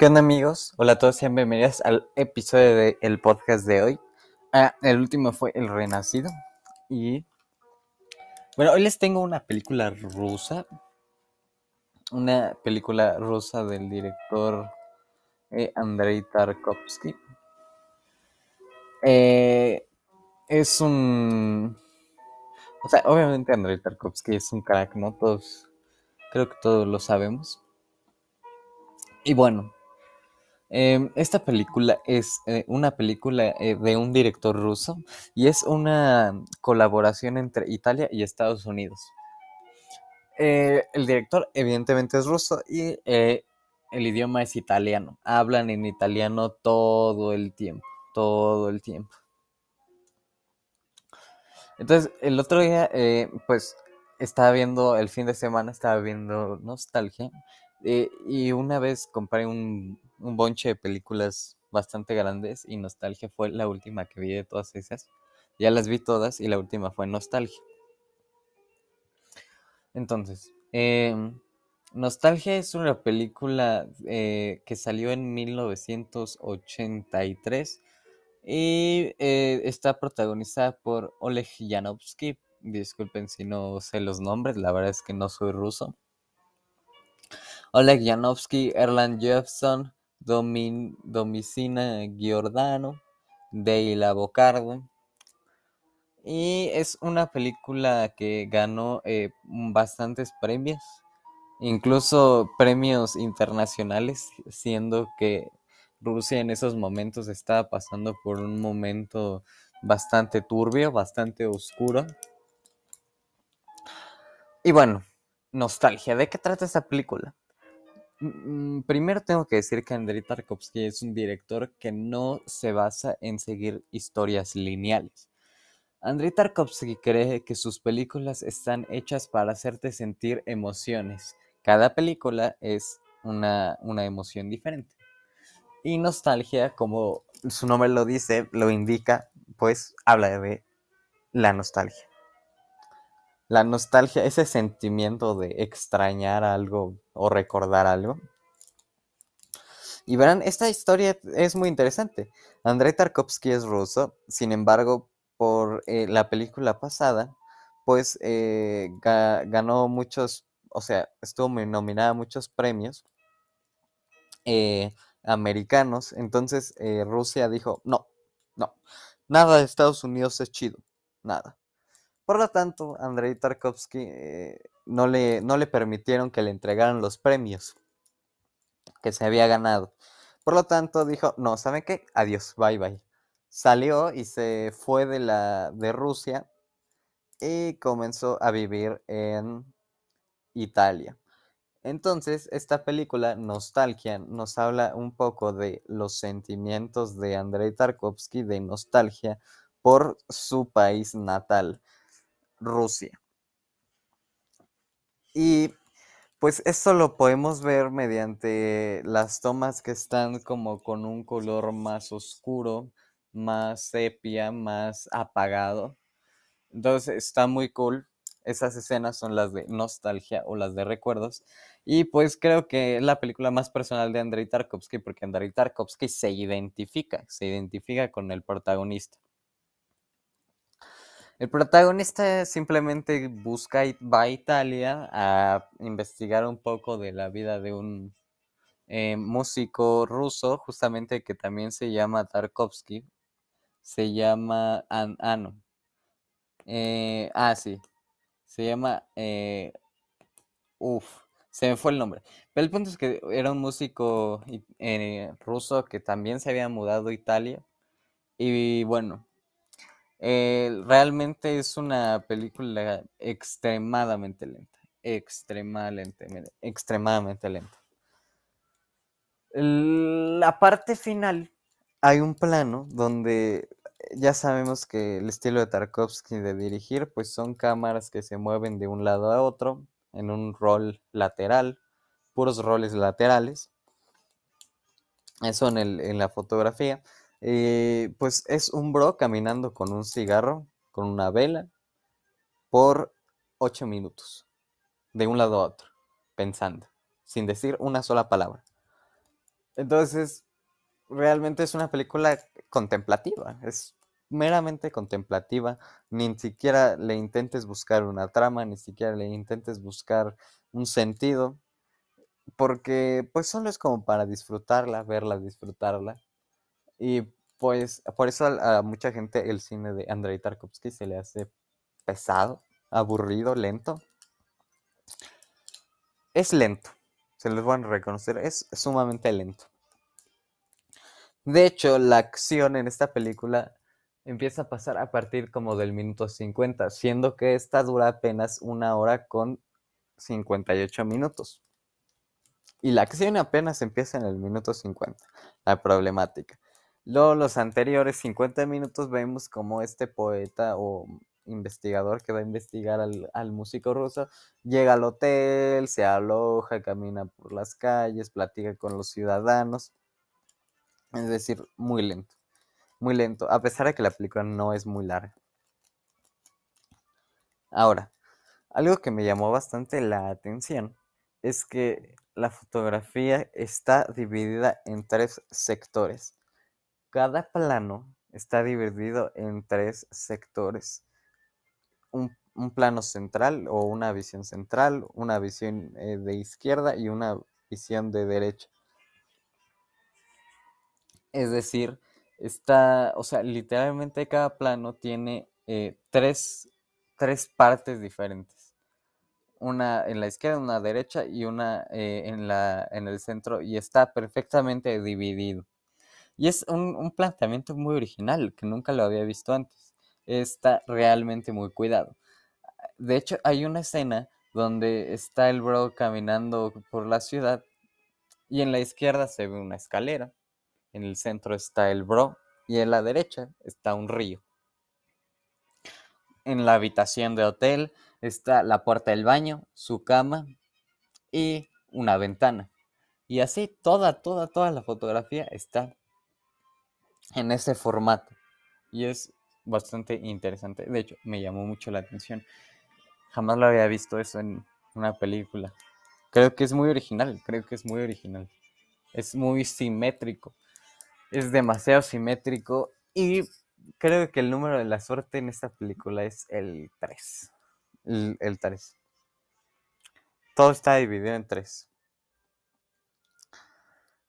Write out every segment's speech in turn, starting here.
¿Qué onda amigos? Hola a todos, sean bienvenidos al episodio del podcast de hoy. Ah, el último fue El Renacido. Y bueno, hoy les tengo una película rusa. Una película rusa del director eh, Andrei Tarkovsky. Eh, es un... O sea, obviamente Andrei Tarkovsky es un crack, ¿no? Todos, creo que todos lo sabemos. Y bueno, Em, esta película es eh, una película eh, de un director ruso y es una colaboración entre Italia y Estados Unidos. Eh, el director evidentemente es ruso y el idioma es italiano. Hablan en italiano todo el tiempo, todo el tiempo. Entonces, el otro día, pues, estaba viendo, el fin de semana estaba viendo Nostalgia y una vez compré un un bonche de películas bastante grandes y Nostalgia fue la última que vi de todas esas. Ya las vi todas y la última fue Nostalgia. Entonces, em, Nostalgia es una película eh, que salió en 1983 y eh, está protagonizada por Oleg Yanovsky. Disculpen si no sé los nombres, la verdad es que no soy ruso. Oleg Yanovsky, Erland Jeffson, Domicina Giordano, de Bocardo. Y es una película que ganó eh, bastantes premios, incluso premios internacionales, siendo que Rusia en esos momentos estaba pasando por un momento bastante turbio, bastante oscuro. Y bueno, nostalgia. ¿De qué trata esta película? Mm, primero tengo que decir que Andrei Tarkovsky es un director que no se basa en seguir historias lineales. Andrei Tarkovsky cree que sus películas están hechas para hacerte sentir emociones. Cada película es una, una emoción diferente. Y nostalgia, como su nombre lo dice, lo indica, pues habla de la nostalgia. La nostalgia, ese sentimiento de extrañar algo o recordar algo. Y verán, esta historia es muy interesante. Andrei Tarkovsky es ruso, sin embargo, por eh, la película pasada, pues eh, ganó muchos, o sea, estuvo nominada a muchos premios eh, americanos. Entonces Rusia dijo, no, no, nada de Estados Unidos es chido, nada. Por lo tanto, Andrei Tarkovsky eh, no, le, no le permitieron que le entregaran los premios que se había ganado. Por lo tanto, dijo, no, ¿saben qué? Adiós, bye bye. Salió y se fue de, la, de Rusia y comenzó a vivir en Italia. Entonces, esta película, Nostalgia, nos habla un poco de los sentimientos de Andrei Tarkovsky de nostalgia por su país natal. Rusia. Y pues esto lo podemos ver mediante las tomas que están como con un color más oscuro, más sepia, más apagado. Entonces está muy cool. Esas escenas son las de nostalgia o las de recuerdos. Y pues creo que es la película más personal de Andrei Tarkovsky porque Andrei Tarkovsky se identifica, se identifica con el protagonista. El protagonista simplemente busca, va a Italia a investigar un poco de la vida de un eh, músico ruso, justamente que también se llama Tarkovsky. Se llama Ano. Eh, ah, sí. Se llama. Eh, uf, se me fue el nombre. Pero el punto es que era un músico ruso que también se había mudado a Italia. Y bueno, eh, realmente es una película extremadamente lenta. Extremadamente, extremadamente lenta. La parte final, hay un plano donde ya sabemos que el estilo de Tarkovsky de dirigir, pues son cámaras que se mueven de un lado a otro en un rol lateral, puros roles laterales. Eso en, el, en la fotografía. Eh, pues es un bro caminando con un cigarro, con una vela, por ocho minutos, de un lado a otro, pensando, sin decir una sola palabra. Entonces, realmente es una película contemplativa, es meramente contemplativa, ni siquiera le intentes buscar una trama, ni siquiera le intentes buscar un sentido, porque pues solo es como para disfrutarla, verla, disfrutarla. Y pues por eso a, mucha gente el cine de Andrei Tarkovsky se le hace pesado, aburrido, lento. Es lento, se les van a reconocer, es sumamente lento. De hecho, la acción en esta película empieza a pasar a partir como del minuto 50, siendo que esta dura apenas una hora con 58 minutos. Y la acción apenas empieza en el minuto 50, la problemática. Luego los anteriores 50 minutos vemos como este poeta o investigador que va a investigar al, al, músico ruso llega al hotel, se aloja, camina por las calles, platica con los ciudadanos es decir, muy lento. Muy lento, a pesar de que la película no es muy larga. Ahora, algo que me llamó bastante la atención es que la fotografía está dividida en tres sectores. Cada plano está dividido en tres sectores. Un, plano central o una visión central, una visión eh, de izquierda y una visión de derecha. Es decir, está, o sea, literalmente cada plano tiene eh, tres, partes diferentes. Una en la izquierda, una derecha y una eh, en, la, en el centro y está perfectamente dividido. Y es un, un, planteamiento muy original que nunca lo había visto antes. Está realmente muy cuidado. De hecho, hay una escena donde está el bro caminando por la ciudad y en la izquierda se ve una escalera en el centro está el bro y en la derecha está un río. En la habitación de hotel está la puerta del baño, su cama y una ventana. Y así toda, toda, toda la fotografía está en ese formato. Y es bastante interesante. De hecho, me llamó mucho la atención. Jamás lo había visto eso en una película. Creo que es muy original, creo que es muy original. Es muy simétrico es demasiado simétrico y creo que el número de la suerte en esta película es el 3. El, 3. Todo está dividido en 3.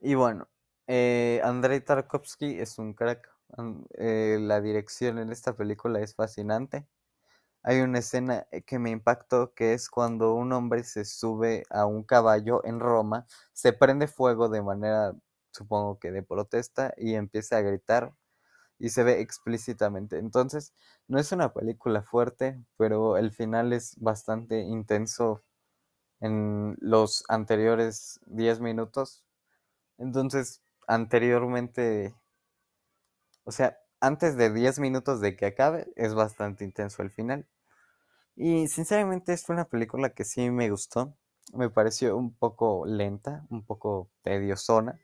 Y bueno, eh, Andrei Tarkovsky es un crack. Eh, la dirección en esta película es fascinante. Hay una escena que me impactó que es cuando un hombre se sube a un caballo en Roma, se prende fuego de manera supongo que de protesta, y empieza a gritar y se ve explícitamente. Entonces, no es una película fuerte, pero el final es bastante intenso en los anteriores 10 minutos. Entonces, anteriormente, o sea, antes de 10 minutos de que acabe, es bastante intenso el final. Y sinceramente es una película que sí me gustó. Me pareció un poco lenta, un poco tediosona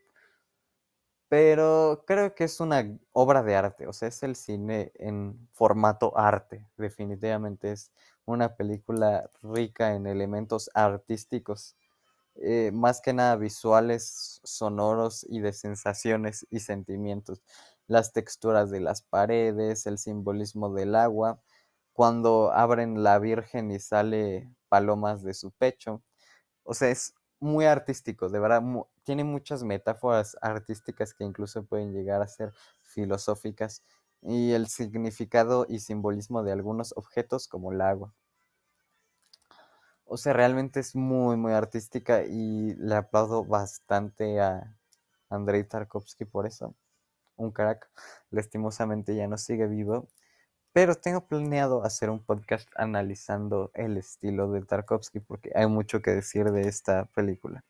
pero creo que es una obra de arte, o sea, es el cine en formato arte, definitivamente es una película rica en elementos artísticos, eh, más que nada visuales, sonoros y de sensaciones y sentimientos. Las texturas de las paredes, el simbolismo del agua, cuando abren la Virgen y sale palomas de su pecho. O sea, es muy artístico, de verdad, tiene muchas metáforas artísticas que incluso pueden llegar a ser filosóficas y el significado y simbolismo de algunos objetos como el agua. O sea, realmente es muy, muy artística y le aplaudo bastante a Andrei Tarkovsky por eso. Un crack, lastimosamente ya no sigue vivo, pero tengo planeado hacer un podcast analizando el estilo de Tarkovsky porque hay mucho que decir de esta película.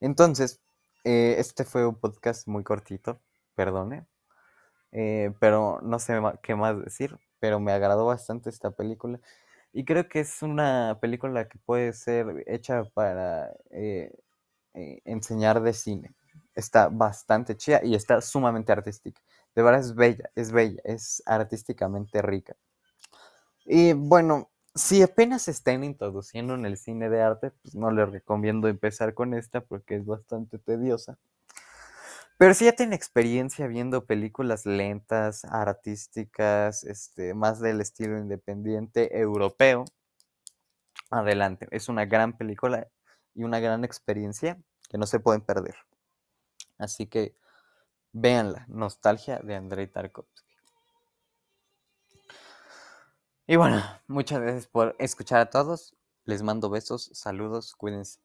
Entonces, eh, este fue un podcast muy cortito, perdone, eh, pero no sé qué más decir, pero me agradó bastante esta película y creo que es una película que puede ser hecha para eh, enseñar de cine. Está bastante chida y está sumamente artística. De verdad es bella, es bella, es artísticamente rica. Y bueno, si apenas se están introduciendo en el cine de arte, pues no les recomiendo empezar con esta porque es bastante tediosa. Pero si ya tienen experiencia viendo películas lentas, artísticas, este, más del estilo independiente europeo, adelante. Es una gran película y una gran experiencia que no se pueden perder. Así que véanla, Nostalgia de Andrei Tarkovsky. Y bueno, muchas gracias por escuchar a todos. Les mando besos, saludos, cuídense.